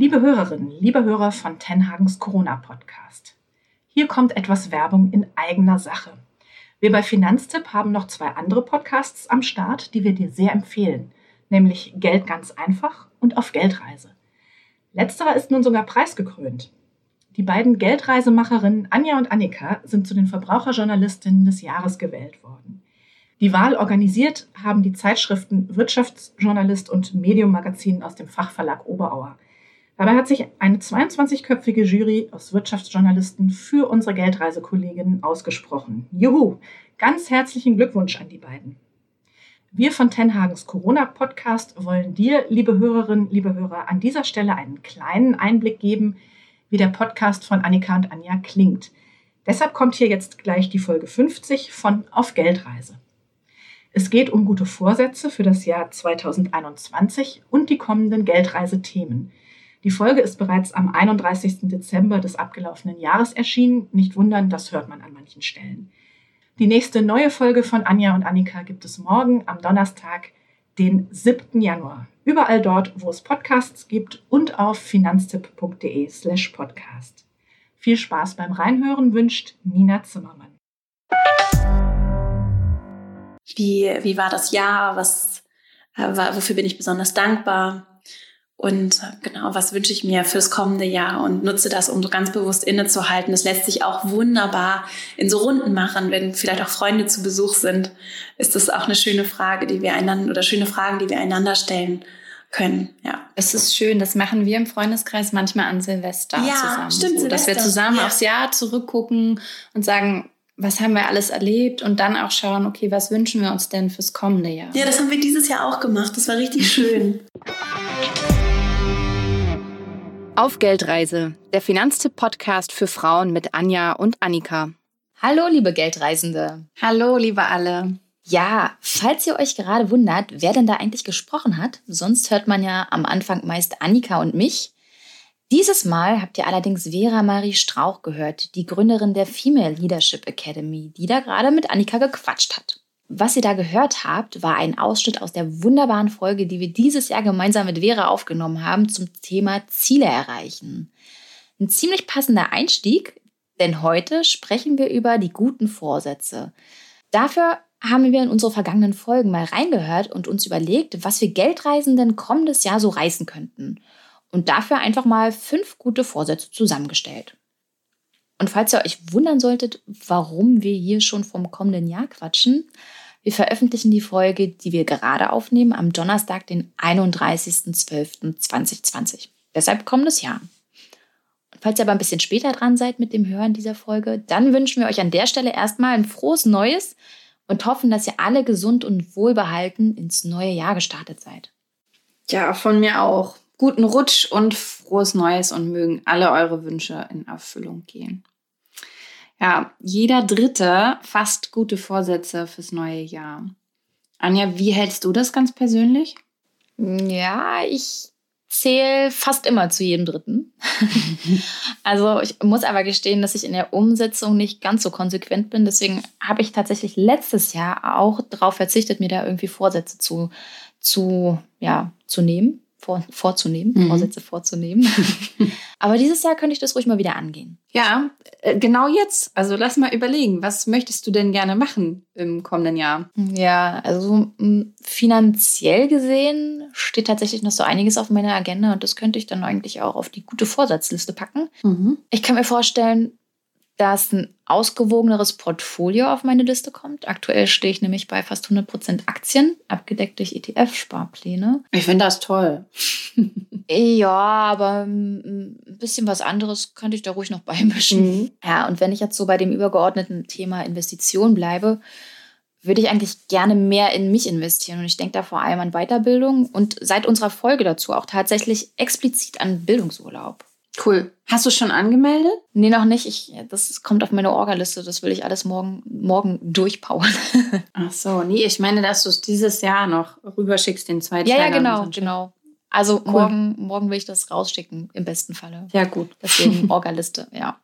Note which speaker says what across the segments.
Speaker 1: Liebe Hörerinnen, liebe Hörer von Tenhagens Corona-Podcast. Hier kommt etwas Werbung in eigener Sache. Wir bei Finanztipp haben noch zwei andere Podcasts am Start, die wir dir sehr empfehlen, nämlich Geld ganz einfach und auf Geldreise. Letzterer ist nun sogar preisgekrönt. Die beiden Geldreisemacherinnen Anja und Annika sind zu den Verbraucherjournalistinnen des Jahres gewählt worden. Die Wahl organisiert haben die Zeitschriften Wirtschaftsjournalist und Medium Magazin aus dem Fachverlag Oberauer. Dabei hat sich eine 22-köpfige Jury aus Wirtschaftsjournalisten für unsere Geldreisekolleginnen ausgesprochen. Juhu! Ganz herzlichen Glückwunsch an die beiden. Wir von Tenhagens Corona-Podcast wollen dir, liebe Hörerinnen, liebe Hörer, an dieser Stelle einen kleinen Einblick geben, wie der Podcast von Annika und Anja klingt. Deshalb kommt hier jetzt gleich die Folge 50 von Auf Geldreise. Es geht um gute Vorsätze für das Jahr 2021 und die kommenden Geldreisethemen. Die Folge ist bereits am 31. Dezember des abgelaufenen Jahres erschienen. Nicht wundern, das hört man an manchen Stellen. Die nächste neue Folge von Anja und Annika gibt es morgen am Donnerstag, den 7. Januar. Überall dort, wo es Podcasts gibt und auf finanztipp.de slash podcast. Viel Spaß beim Reinhören wünscht Nina Zimmermann.
Speaker 2: Wie, wie war das Jahr? Was, äh, wofür bin ich besonders dankbar? Und genau, was wünsche ich mir fürs kommende Jahr und nutze das, um so ganz bewusst innezuhalten. Das lässt sich auch wunderbar in so Runden machen, wenn vielleicht auch Freunde zu Besuch sind. Ist das auch eine schöne Frage, die wir einander oder schöne Fragen, die wir einander stellen können. Ja.
Speaker 3: Es ist schön, das machen wir im Freundeskreis manchmal an Silvester
Speaker 2: ja,
Speaker 3: zusammen.
Speaker 2: Stimmt,
Speaker 3: so, dass wir zusammen ja. aufs Jahr zurückgucken und sagen, was haben wir alles erlebt und dann auch schauen, okay, was wünschen wir uns denn fürs kommende Jahr?
Speaker 2: Ja, das haben wir dieses Jahr auch gemacht. Das war richtig schön.
Speaker 4: Auf Geldreise, der Finanztipp-Podcast für Frauen mit Anja und Annika.
Speaker 3: Hallo, liebe Geldreisende.
Speaker 2: Hallo, liebe alle.
Speaker 3: Ja, falls ihr euch gerade wundert, wer denn da eigentlich gesprochen hat, sonst hört man ja am Anfang meist Annika und mich. Dieses Mal habt ihr allerdings Vera Marie Strauch gehört, die Gründerin der Female Leadership Academy, die da gerade mit Annika gequatscht hat. Was ihr da gehört habt, war ein Ausschnitt aus der wunderbaren Folge, die wir dieses Jahr gemeinsam mit Vera aufgenommen haben zum Thema Ziele erreichen. Ein ziemlich passender Einstieg, denn heute sprechen wir über die guten Vorsätze. Dafür haben wir in unsere vergangenen Folgen mal reingehört und uns überlegt, was wir Geldreisenden kommendes Jahr so reißen könnten. Und dafür einfach mal fünf gute Vorsätze zusammengestellt. Und falls ihr euch wundern solltet, warum wir hier schon vom kommenden Jahr quatschen, wir veröffentlichen die Folge, die wir gerade aufnehmen, am Donnerstag, den 31.12.2020. Deshalb kommendes Jahr. Und falls ihr aber ein bisschen später dran seid mit dem Hören dieser Folge, dann wünschen wir euch an der Stelle erstmal ein frohes Neues und hoffen, dass ihr alle gesund und wohlbehalten ins neue Jahr gestartet seid.
Speaker 2: Ja, von mir auch. Guten Rutsch und frohes Neues und mögen alle eure Wünsche in Erfüllung gehen. Ja, jeder Dritte fasst gute Vorsätze fürs neue Jahr. Anja, wie hältst du das ganz persönlich?
Speaker 3: Ja, ich zähle fast immer zu jedem Dritten. also ich muss aber gestehen, dass ich in der Umsetzung nicht ganz so konsequent bin. Deswegen habe ich tatsächlich letztes Jahr auch darauf verzichtet, mir da irgendwie Vorsätze zu, zu, ja, zu nehmen vor, vorzunehmen, mhm. Vorsätze vorzunehmen. Aber dieses Jahr könnte ich das ruhig mal wieder angehen.
Speaker 2: Ja, äh, genau jetzt. Also lass mal überlegen, was möchtest du denn gerne machen im kommenden Jahr?
Speaker 3: Ja, also finanziell gesehen steht tatsächlich noch so einiges auf meiner Agenda und das könnte ich dann eigentlich auch auf die gute Vorsatzliste packen. Mhm. Ich kann mir vorstellen, dass ein ausgewogeneres Portfolio auf meine Liste kommt. Aktuell stehe ich nämlich bei fast 100% Aktien, abgedeckt durch ETF-Sparpläne.
Speaker 2: Ich finde das toll.
Speaker 3: ja, aber ein bisschen was anderes könnte ich da ruhig noch beimischen. Mhm. Ja, und wenn ich jetzt so bei dem übergeordneten Thema Investition bleibe, würde ich eigentlich gerne mehr in mich investieren. Und ich denke da vor allem an Weiterbildung und seit unserer Folge dazu auch tatsächlich explizit an Bildungsurlaub.
Speaker 2: Cool. Hast du schon angemeldet?
Speaker 3: Nee, noch nicht. Ich, das kommt auf meine Orgaliste. Das will ich alles morgen, morgen durchpowern.
Speaker 2: Ach so, nee, ich meine, dass du es dieses Jahr noch rüberschickst, den zweiten
Speaker 3: Ja, ja, genau, genau. Also cool. morgen, morgen will ich das rausschicken, im besten Falle.
Speaker 2: Ja, gut.
Speaker 3: Deswegen Orgaliste, ja.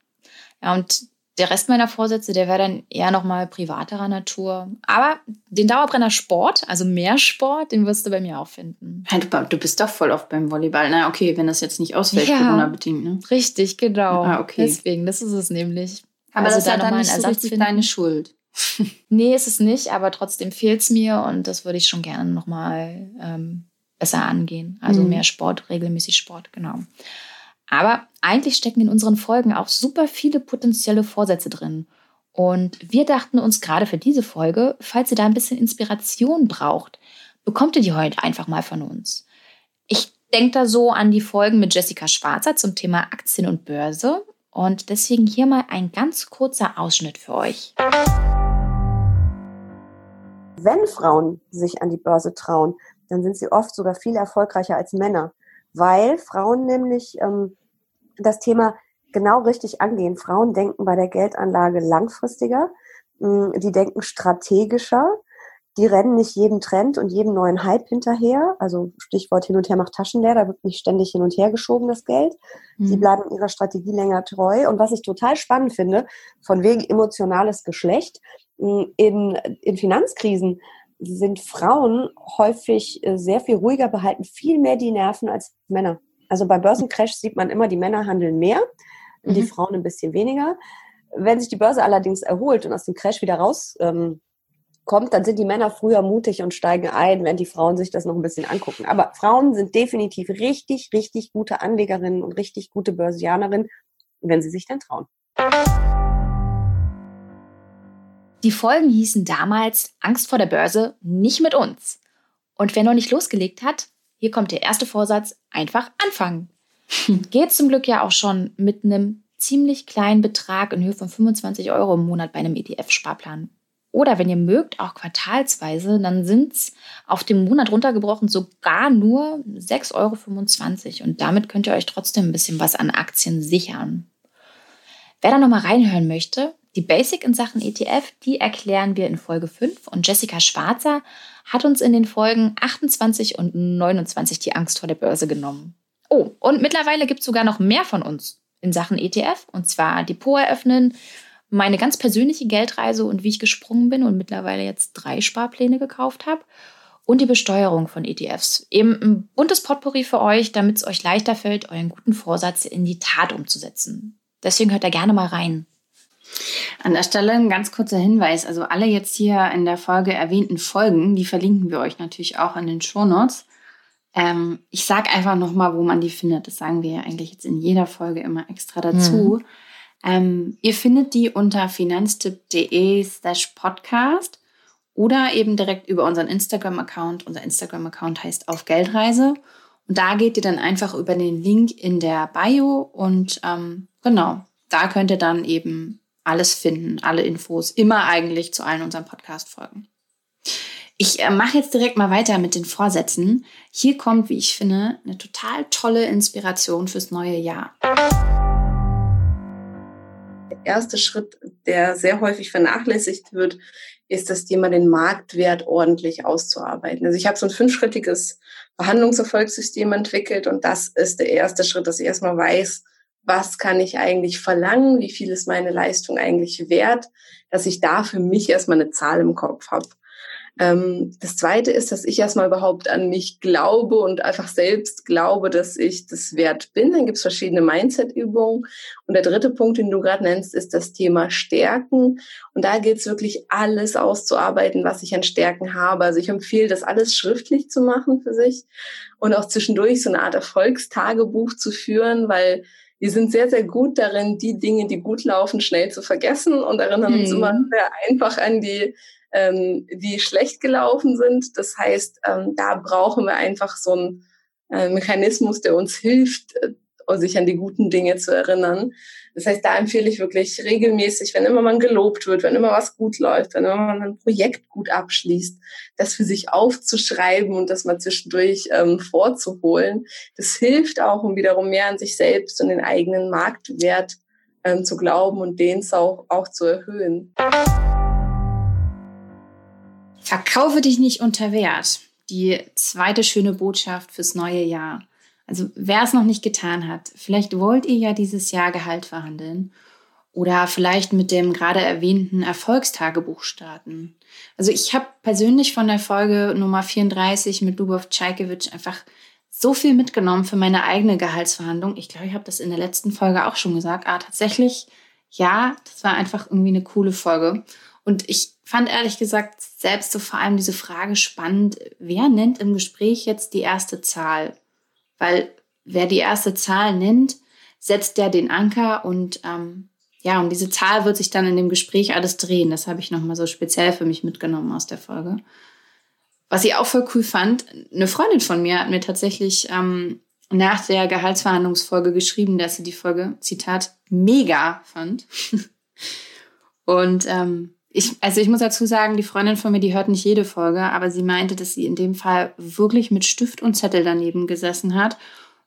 Speaker 3: Ja, und der Rest meiner Vorsätze, der wäre dann eher nochmal privaterer Natur. Aber den Dauerbrenner Sport, also mehr Sport, den wirst du bei mir auch finden.
Speaker 2: Du bist doch voll oft beim Volleyball. Na, okay, wenn das jetzt nicht ausfällt, ja, Corona-bedingt, ne?
Speaker 3: Richtig, genau. Ah, okay. Deswegen, das ist es nämlich.
Speaker 2: Aber also das ist ja dann nicht so richtig finden. deine Schuld.
Speaker 3: nee, ist es nicht, aber trotzdem fehlt es mir und das würde ich schon gerne nochmal ähm, besser angehen. Also mhm. mehr Sport, regelmäßig Sport, genau. Aber eigentlich stecken in unseren Folgen auch super viele potenzielle Vorsätze drin. Und wir dachten uns gerade für diese Folge, falls ihr da ein bisschen Inspiration braucht, bekommt ihr die heute einfach mal von uns. Ich denke da so an die Folgen mit Jessica Schwarzer zum Thema Aktien und Börse. Und deswegen hier mal ein ganz kurzer Ausschnitt für euch.
Speaker 5: Wenn Frauen sich an die Börse trauen, dann sind sie oft sogar viel erfolgreicher als Männer, weil Frauen nämlich ähm, das Thema genau richtig angehen. Frauen denken bei der Geldanlage langfristiger, mm, die denken strategischer, die rennen nicht jedem Trend und jedem neuen Hype hinterher. Also Stichwort hin und her macht Taschen leer, da wird nicht ständig hin und her geschoben, das Geld. Mhm. Sie bleiben ihrer Strategie länger treu. Und was ich total spannend finde, von wegen emotionales Geschlecht, mm, in, in Finanzkrisen sind Frauen häufig äh, sehr viel ruhiger, behalten viel mehr die Nerven als Männer. Also bei Börsencrash sieht man immer, die Männer handeln mehr, mhm. die Frauen ein bisschen weniger. Wenn sich die Börse allerdings erholt und aus dem Crash wieder rauskommt, ähm, dann sind die Männer früher mutig und steigen ein, wenn die Frauen sich das noch ein bisschen angucken. Aber Frauen sind definitiv richtig, richtig gute Anlegerinnen und richtig gute Börsianerinnen, wenn sie sich denn trauen.
Speaker 3: Die Folgen hießen damals Angst vor der Börse nicht mit uns. Und wer noch nicht losgelegt hat, hier kommt der erste Vorsatz, einfach anfangen. Geht zum Glück ja auch schon mit einem ziemlich kleinen Betrag in Höhe von 25 Euro im Monat bei einem ETF-Sparplan. Oder wenn ihr mögt, auch quartalsweise, dann sind es auf den Monat runtergebrochen sogar nur 6,25 Euro. Und damit könnt ihr euch trotzdem ein bisschen was an Aktien sichern. Wer da nochmal reinhören möchte, die Basic in Sachen ETF, die erklären wir in Folge 5 und Jessica Schwarzer hat uns in den Folgen 28 und 29 die Angst vor der Börse genommen. Oh, und mittlerweile gibt es sogar noch mehr von uns in Sachen ETF und zwar Depot eröffnen, meine ganz persönliche Geldreise und wie ich gesprungen bin und mittlerweile jetzt drei Sparpläne gekauft habe und die Besteuerung von ETFs. Eben ein buntes Potpourri für euch, damit es euch leichter fällt, euren guten Vorsatz in die Tat umzusetzen. Deswegen hört da gerne mal rein.
Speaker 2: An der Stelle ein ganz kurzer Hinweis. Also alle jetzt hier in der Folge erwähnten Folgen, die verlinken wir euch natürlich auch in den Shownotes. Ähm, ich sage einfach nochmal, wo man die findet. Das sagen wir ja eigentlich jetzt in jeder Folge immer extra dazu. Mhm. Ähm, ihr findet die unter finanztipp.de slash podcast oder eben direkt über unseren Instagram-Account. Unser Instagram-Account heißt auf Geldreise. Und da geht ihr dann einfach über den Link in der Bio und ähm, genau, da könnt ihr dann eben alles finden, alle Infos, immer eigentlich zu allen unseren Podcast-Folgen. Ich äh, mache jetzt direkt mal weiter mit den Vorsätzen. Hier kommt, wie ich finde, eine total tolle Inspiration fürs neue Jahr.
Speaker 5: Der erste Schritt, der sehr häufig vernachlässigt wird, ist das Thema, den Marktwert ordentlich auszuarbeiten. Also ich habe so ein fünfschrittiges Verhandlungserfolgssystem entwickelt und das ist der erste Schritt, dass ich erstmal weiß, was kann ich eigentlich verlangen, wie viel ist meine Leistung eigentlich wert, dass ich da für mich erstmal eine Zahl im Kopf habe. Ähm, das Zweite ist, dass ich erstmal überhaupt an mich glaube und einfach selbst glaube, dass ich das wert bin. Dann gibt es verschiedene Mindset-Übungen. Und der dritte Punkt, den du gerade nennst, ist das Thema Stärken. Und da gilt es wirklich alles auszuarbeiten, was ich an Stärken habe. Also ich empfehle, das alles schriftlich zu machen für sich und auch zwischendurch so eine Art Erfolgstagebuch zu führen, weil wir sind sehr, sehr gut darin, die Dinge, die gut laufen, schnell zu vergessen und erinnern mhm. uns immer sehr einfach an die, ähm, die schlecht gelaufen sind. Das heißt, ähm, da brauchen wir einfach so einen äh, Mechanismus, der uns hilft, äh, sich an die guten Dinge zu erinnern. Das heißt, da empfehle ich wirklich regelmäßig, wenn immer man gelobt wird, wenn immer was gut läuft, wenn immer man ein Projekt gut abschließt, das für sich aufzuschreiben und das mal zwischendurch ähm, vorzuholen. Das hilft auch, um wiederum mehr an sich selbst und den eigenen Marktwert ähm, zu glauben und den auch, auch zu erhöhen.
Speaker 2: Verkaufe dich nicht unter Wert. Die zweite schöne Botschaft fürs neue Jahr. Also wer es noch nicht getan hat, vielleicht wollt ihr ja dieses Jahr Gehalt verhandeln. Oder vielleicht mit dem gerade erwähnten Erfolgstagebuch starten. Also ich habe persönlich von der Folge Nummer 34 mit Lubov Czajkiewicz einfach so viel mitgenommen für meine eigene Gehaltsverhandlung. Ich glaube, ich habe das in der letzten Folge auch schon gesagt. Ah, tatsächlich, ja, das war einfach irgendwie eine coole Folge. Und ich fand ehrlich gesagt selbst so vor allem diese Frage spannend, wer nennt im Gespräch jetzt die erste Zahl? Weil wer die erste Zahl nennt, setzt der den Anker und ähm, ja, um diese Zahl wird sich dann in dem Gespräch alles drehen. Das habe ich nochmal so speziell für mich mitgenommen aus der Folge. Was ich auch voll cool fand, eine Freundin von mir hat mir tatsächlich ähm, nach der Gehaltsverhandlungsfolge geschrieben, dass sie die Folge, Zitat, mega fand. Und ähm, ich, also ich muss dazu sagen, die Freundin von mir, die hört nicht jede Folge, aber sie meinte, dass sie in dem Fall wirklich mit Stift und Zettel daneben gesessen hat,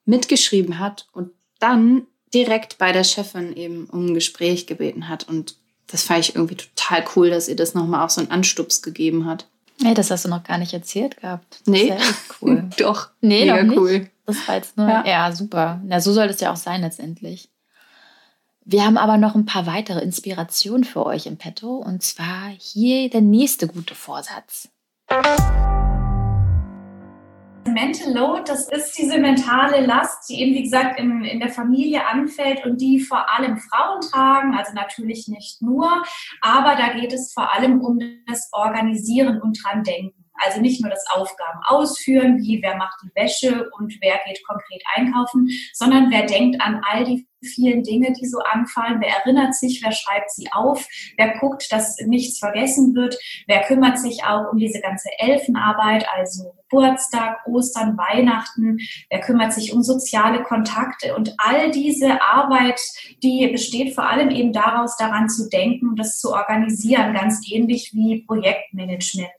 Speaker 2: mitgeschrieben hat und dann direkt bei der Chefin eben um ein Gespräch gebeten hat. Und das fand ich irgendwie total cool, dass ihr das nochmal auch so einen Anstups gegeben hat.
Speaker 3: Nee, das hast du noch gar nicht erzählt gehabt.
Speaker 2: Das nee.
Speaker 3: cool.
Speaker 2: Doch.
Speaker 3: Nee, Mega cool. Das war jetzt nur. Ja. ja, super. Na, so soll es ja auch sein letztendlich. Wir haben aber noch ein paar weitere Inspirationen für euch im Petto. Und zwar hier der nächste gute Vorsatz.
Speaker 6: Mental Load, das ist diese mentale Last, die eben, wie gesagt, in, in der Familie anfällt und die vor allem Frauen tragen, also natürlich nicht nur, aber da geht es vor allem um das Organisieren und dran denken. Also nicht nur das Aufgaben ausführen, wie wer macht die Wäsche und wer geht konkret einkaufen, sondern wer denkt an all die vielen Dinge, die so anfallen, wer erinnert sich, wer schreibt sie auf, wer guckt, dass nichts vergessen wird, wer kümmert sich auch um diese ganze Elfenarbeit, also Geburtstag, Ostern, Weihnachten, wer kümmert sich um soziale Kontakte? Und all diese Arbeit, die besteht vor allem eben daraus, daran zu denken das zu organisieren, ganz ähnlich wie Projektmanagement.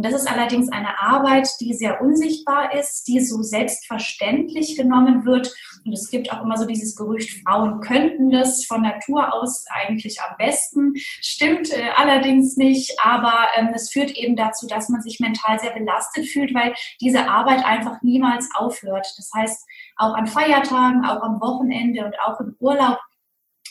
Speaker 6: Und das ist allerdings eine Arbeit, die sehr unsichtbar ist, die so selbstverständlich genommen wird. Und es gibt auch immer so dieses Gerücht, Frauen könnten das von Natur aus eigentlich am besten. Stimmt äh, allerdings nicht, aber ähm, es führt eben dazu, dass man sich mental sehr belastet fühlt, weil diese Arbeit einfach niemals aufhört. Das heißt, auch an Feiertagen, auch am Wochenende und auch im Urlaub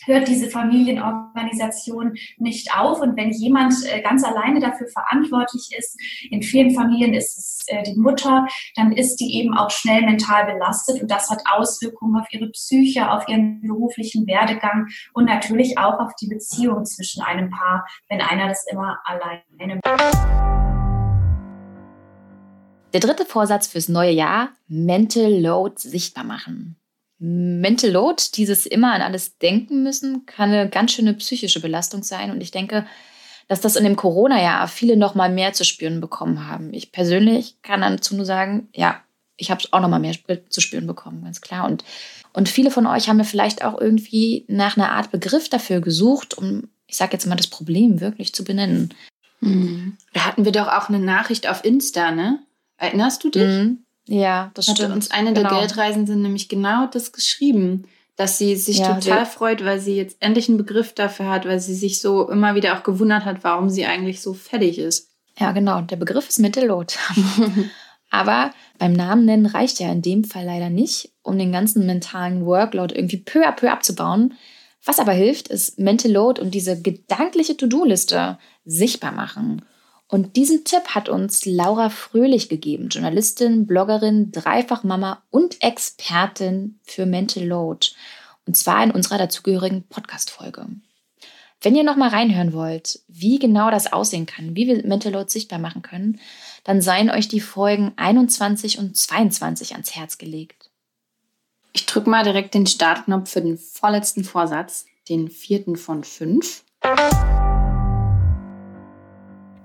Speaker 6: hört diese Familienorganisation nicht auf. Und wenn jemand äh, ganz alleine dafür verantwortlich ist, in vielen Familien ist es äh, die Mutter, dann ist die eben auch schnell mental belastet und das hat Auswirkungen auf ihre Psyche, auf ihren beruflichen Werdegang und natürlich auch auf die Beziehung zwischen einem Paar, wenn einer das immer alleine macht.
Speaker 3: Der dritte Vorsatz fürs neue Jahr, Mental Load sichtbar machen. Mental Load, dieses immer an alles denken müssen, kann eine ganz schöne psychische Belastung sein. Und ich denke, dass das in dem Corona-Jahr viele noch mal mehr zu spüren bekommen haben. Ich persönlich kann dazu nur sagen, ja, ich habe es auch noch mal mehr zu spüren bekommen, ganz klar. Und, und viele von euch haben mir vielleicht auch irgendwie nach einer Art Begriff dafür gesucht, um, ich sage jetzt mal, das Problem wirklich zu benennen.
Speaker 2: Mhm. Da hatten wir doch auch eine Nachricht auf Insta, ne? Erinnerst du dich? Mhm.
Speaker 3: Ja, das
Speaker 2: Hatte
Speaker 3: stimmt.
Speaker 2: uns eine genau. der Geldreisenden nämlich genau das geschrieben, dass sie sich ja, total freut, weil sie jetzt endlich einen Begriff dafür hat, weil sie sich so immer wieder auch gewundert hat, warum sie eigentlich so fertig ist.
Speaker 3: Ja, genau. Der Begriff ist Mittellot. Aber beim Namen nennen reicht ja in dem Fall leider nicht, um den ganzen mentalen Workload irgendwie peu à peu abzubauen. Was aber hilft, ist Mental Load und diese gedankliche To-Do-Liste sichtbar machen. Und diesen Tipp hat uns Laura Fröhlich gegeben, Journalistin, Bloggerin, Dreifachmama und Expertin für Mental Load. Und zwar in unserer dazugehörigen Podcast-Folge. Wenn ihr nochmal reinhören wollt, wie genau das aussehen kann, wie wir Mental Load sichtbar machen können, dann seien euch die Folgen 21 und 22 ans Herz gelegt.
Speaker 2: Ich drücke mal direkt den Startknopf für den vorletzten Vorsatz, den vierten von fünf.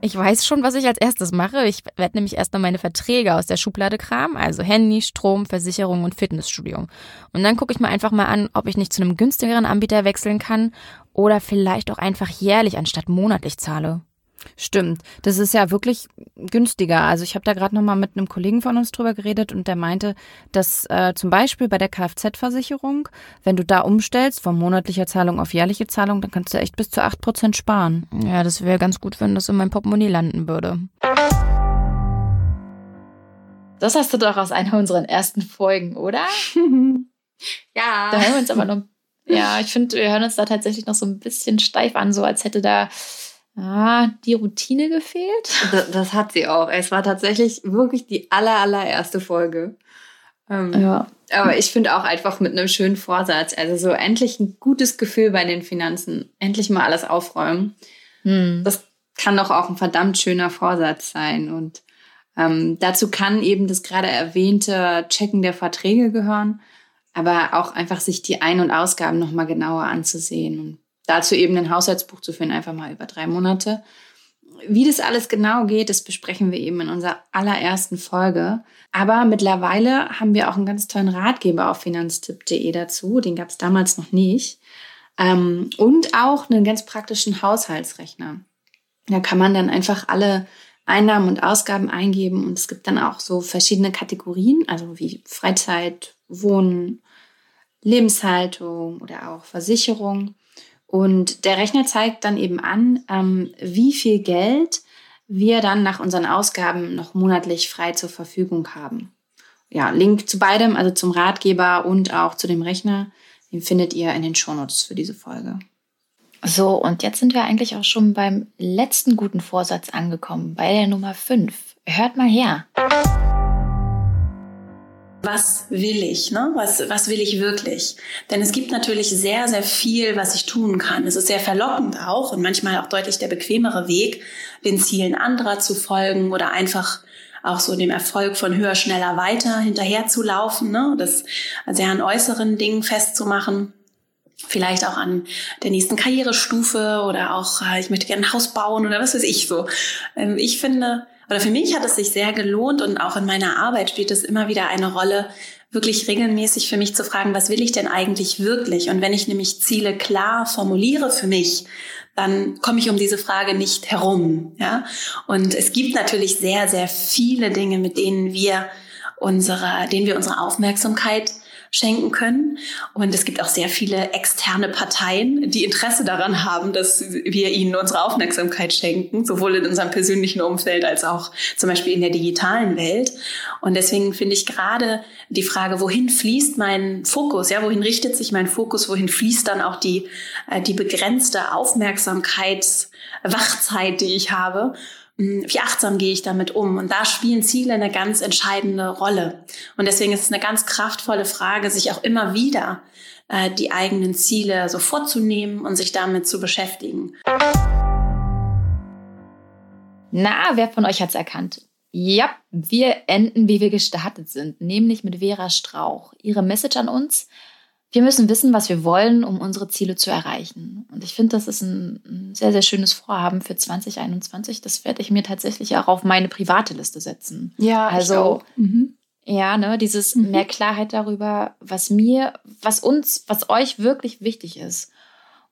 Speaker 4: Ich weiß schon, was ich als erstes mache. Ich werde nämlich erst noch meine Verträge aus der Schublade kramen, also Handy, Strom, Versicherung und Fitnessstudio. Und dann gucke ich mir einfach mal an, ob ich nicht zu einem günstigeren Anbieter wechseln kann oder vielleicht auch einfach jährlich anstatt monatlich zahle. Stimmt, das ist ja wirklich günstiger. Also ich habe da gerade noch mal mit einem Kollegen von uns drüber geredet und der meinte, dass äh, zum Beispiel bei der Kfz-Versicherung, wenn du da umstellst von monatlicher Zahlung auf jährliche Zahlung, dann kannst du echt bis zu 8% sparen. Ja, das wäre ganz gut, wenn das in meinem Portemonnaie landen würde.
Speaker 3: Das hast du doch aus einer unserer ersten Folgen, oder?
Speaker 2: ja.
Speaker 3: Da hören wir uns aber noch Ja, ich finde, wir hören uns da tatsächlich noch so ein bisschen steif an, so als hätte da ah, die Routine gefehlt.
Speaker 2: Das, das, hat sie auch. Es war tatsächlich wirklich die aller, allererste Folge. Ähm, ja. Aber ich finde auch einfach mit einem schönen Vorsatz. Also so endlich ein gutes Gefühl bei den Finanzen. Endlich mal alles aufräumen. Hm. Das kann doch auch ein verdammt schöner Vorsatz sein. Und ähm, dazu kann eben das gerade erwähnte Checken der Verträge gehören, aber auch einfach sich die Ein- und Ausgaben nochmal genauer anzusehen und dazu eben ein Haushaltsbuch zu führen, einfach mal über drei Monate. Wie das alles genau geht, das besprechen wir eben in unserer allerersten Folge. Aber mittlerweile haben wir auch einen ganz tollen Ratgeber auf finanztipp.de dazu. Den gab es damals noch nicht. Ähm, und auch einen ganz praktischen Haushaltsrechner. Da kann man dann einfach alle Einnahmen und Ausgaben eingeben und es gibt dann auch so verschiedene Kategorien, also wie Freizeit, Wohnen, Lebenshaltung oder auch Versicherung. Und der Rechner zeigt dann eben an, ähm, wie viel Geld wir dann nach unseren Ausgaben noch monatlich frei zur Verfügung haben. Ja, Link zu beidem, also zum Ratgeber und auch zu dem Rechner, den findet ihr in den Shownotes für diese Folge.
Speaker 3: So, und jetzt sind wir eigentlich auch schon beim letzten guten Vorsatz angekommen, bei der Nummer 5. Hört mal her.
Speaker 7: Was will ich? Ne? Was, was will ich wirklich? Denn es gibt natürlich sehr, sehr viel, was ich tun kann. Es ist sehr verlockend auch und manchmal auch deutlich der bequemere Weg, den Zielen anderer zu folgen oder einfach auch so dem Erfolg von höher, schneller, weiter hinterher zu laufen, ne? das sehr an äußeren Dingen festzumachen vielleicht auch an der nächsten Karrierestufe oder auch, äh, ich möchte gerne ein Haus bauen oder was weiß ich so. Ähm, ich finde, oder für mich hat es sich sehr gelohnt und auch in meiner Arbeit spielt es immer wieder eine Rolle, wirklich regelmäßig für mich zu fragen, was will ich denn eigentlich wirklich? Und wenn ich nämlich Ziele klar formuliere für mich, dann komme ich um diese Frage nicht herum, ja? Und es gibt natürlich sehr, sehr viele Dinge, mit denen wir unsere, denen wir unsere Aufmerksamkeit schenken können. Und es gibt auch sehr viele externe Parteien, die Interesse daran haben, dass wir ihnen unsere Aufmerksamkeit schenken, sowohl in unserem persönlichen Umfeld als auch zum Beispiel in der digitalen Welt. Und deswegen finde ich gerade die Frage, wohin fließt mein Fokus? Ja, wohin richtet sich mein Fokus? Wohin fließt dann auch die, äh, die begrenzte Aufmerksamkeitswachzeit, die ich habe? Hm, wie achtsam gehe ich damit um? Und da spielen Ziele eine ganz entscheidende Rolle. Und deswegen ist es eine ganz kraftvolle Frage, sich auch immer wieder äh, die eigenen Ziele so vorzunehmen und sich damit zu beschäftigen.
Speaker 3: Na, wer von euch hat es erkannt? Ja, wir enden, wie wir gestartet sind, nämlich mit Vera Strauch. Ihre Message an uns, wir müssen wissen, was wir wollen, um unsere Ziele zu erreichen. Und ich finde, das ist ein, sehr, sehr schönes Vorhaben für 2021. Das werde ich mir tatsächlich auch auf meine private Liste setzen.
Speaker 2: Ja, also
Speaker 3: mhm. ja, ne, dieses mhm. mehr Klarheit darüber, was mir, was uns, was euch wirklich wichtig ist.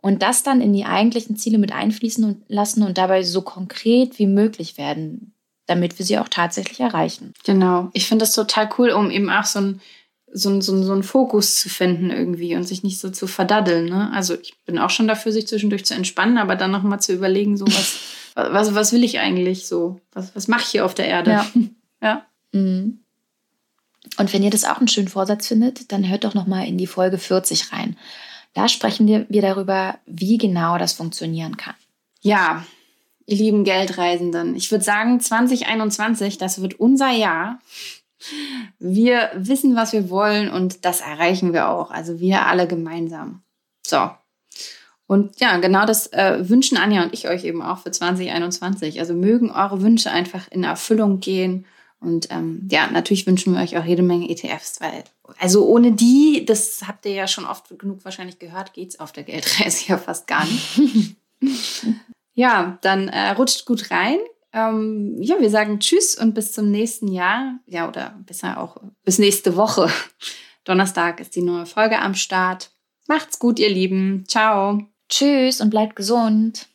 Speaker 3: Und das dann in die eigentlichen Ziele mit einfließen lassen und dabei so konkret wie möglich werden, damit wir sie auch tatsächlich erreichen.
Speaker 2: Genau. Ich finde das total cool, um eben auch so ein so, so, so einen Fokus zu finden irgendwie und sich nicht so zu verdaddeln. Ne? Also ich bin auch schon dafür, sich zwischendurch zu entspannen, aber dann nochmal zu überlegen, so was, was, was will ich eigentlich so? Was, was mache ich hier auf der Erde?
Speaker 3: Ja. ja. Mhm. Und wenn ihr das auch einen schönen Vorsatz findet, dann hört doch nochmal in die Folge 40 rein. Da sprechen wir, wir darüber, wie genau das funktionieren kann.
Speaker 2: Ja, ihr lieben Geldreisenden, ich würde sagen, 2021, das wird unser Jahr. Wir wissen, was wir wollen und das erreichen wir auch. Also wir alle gemeinsam. So. Und ja, genau das äh, wünschen Anja und ich euch eben auch für 2021. Also mögen eure Wünsche einfach in Erfüllung gehen. Und ähm, ja, natürlich wünschen wir euch auch jede Menge ETFs, weil also ohne die, das habt ihr ja schon oft genug wahrscheinlich gehört, geht es auf der Geldreise ja fast gar nicht. ja, dann äh, rutscht gut rein. Ähm, ja, wir sagen Tschüss und bis zum nächsten Jahr. Ja, oder besser auch bis nächste Woche. Donnerstag ist die neue Folge am Start. Macht's gut, ihr Lieben. Ciao.
Speaker 3: Tschüss und bleibt gesund.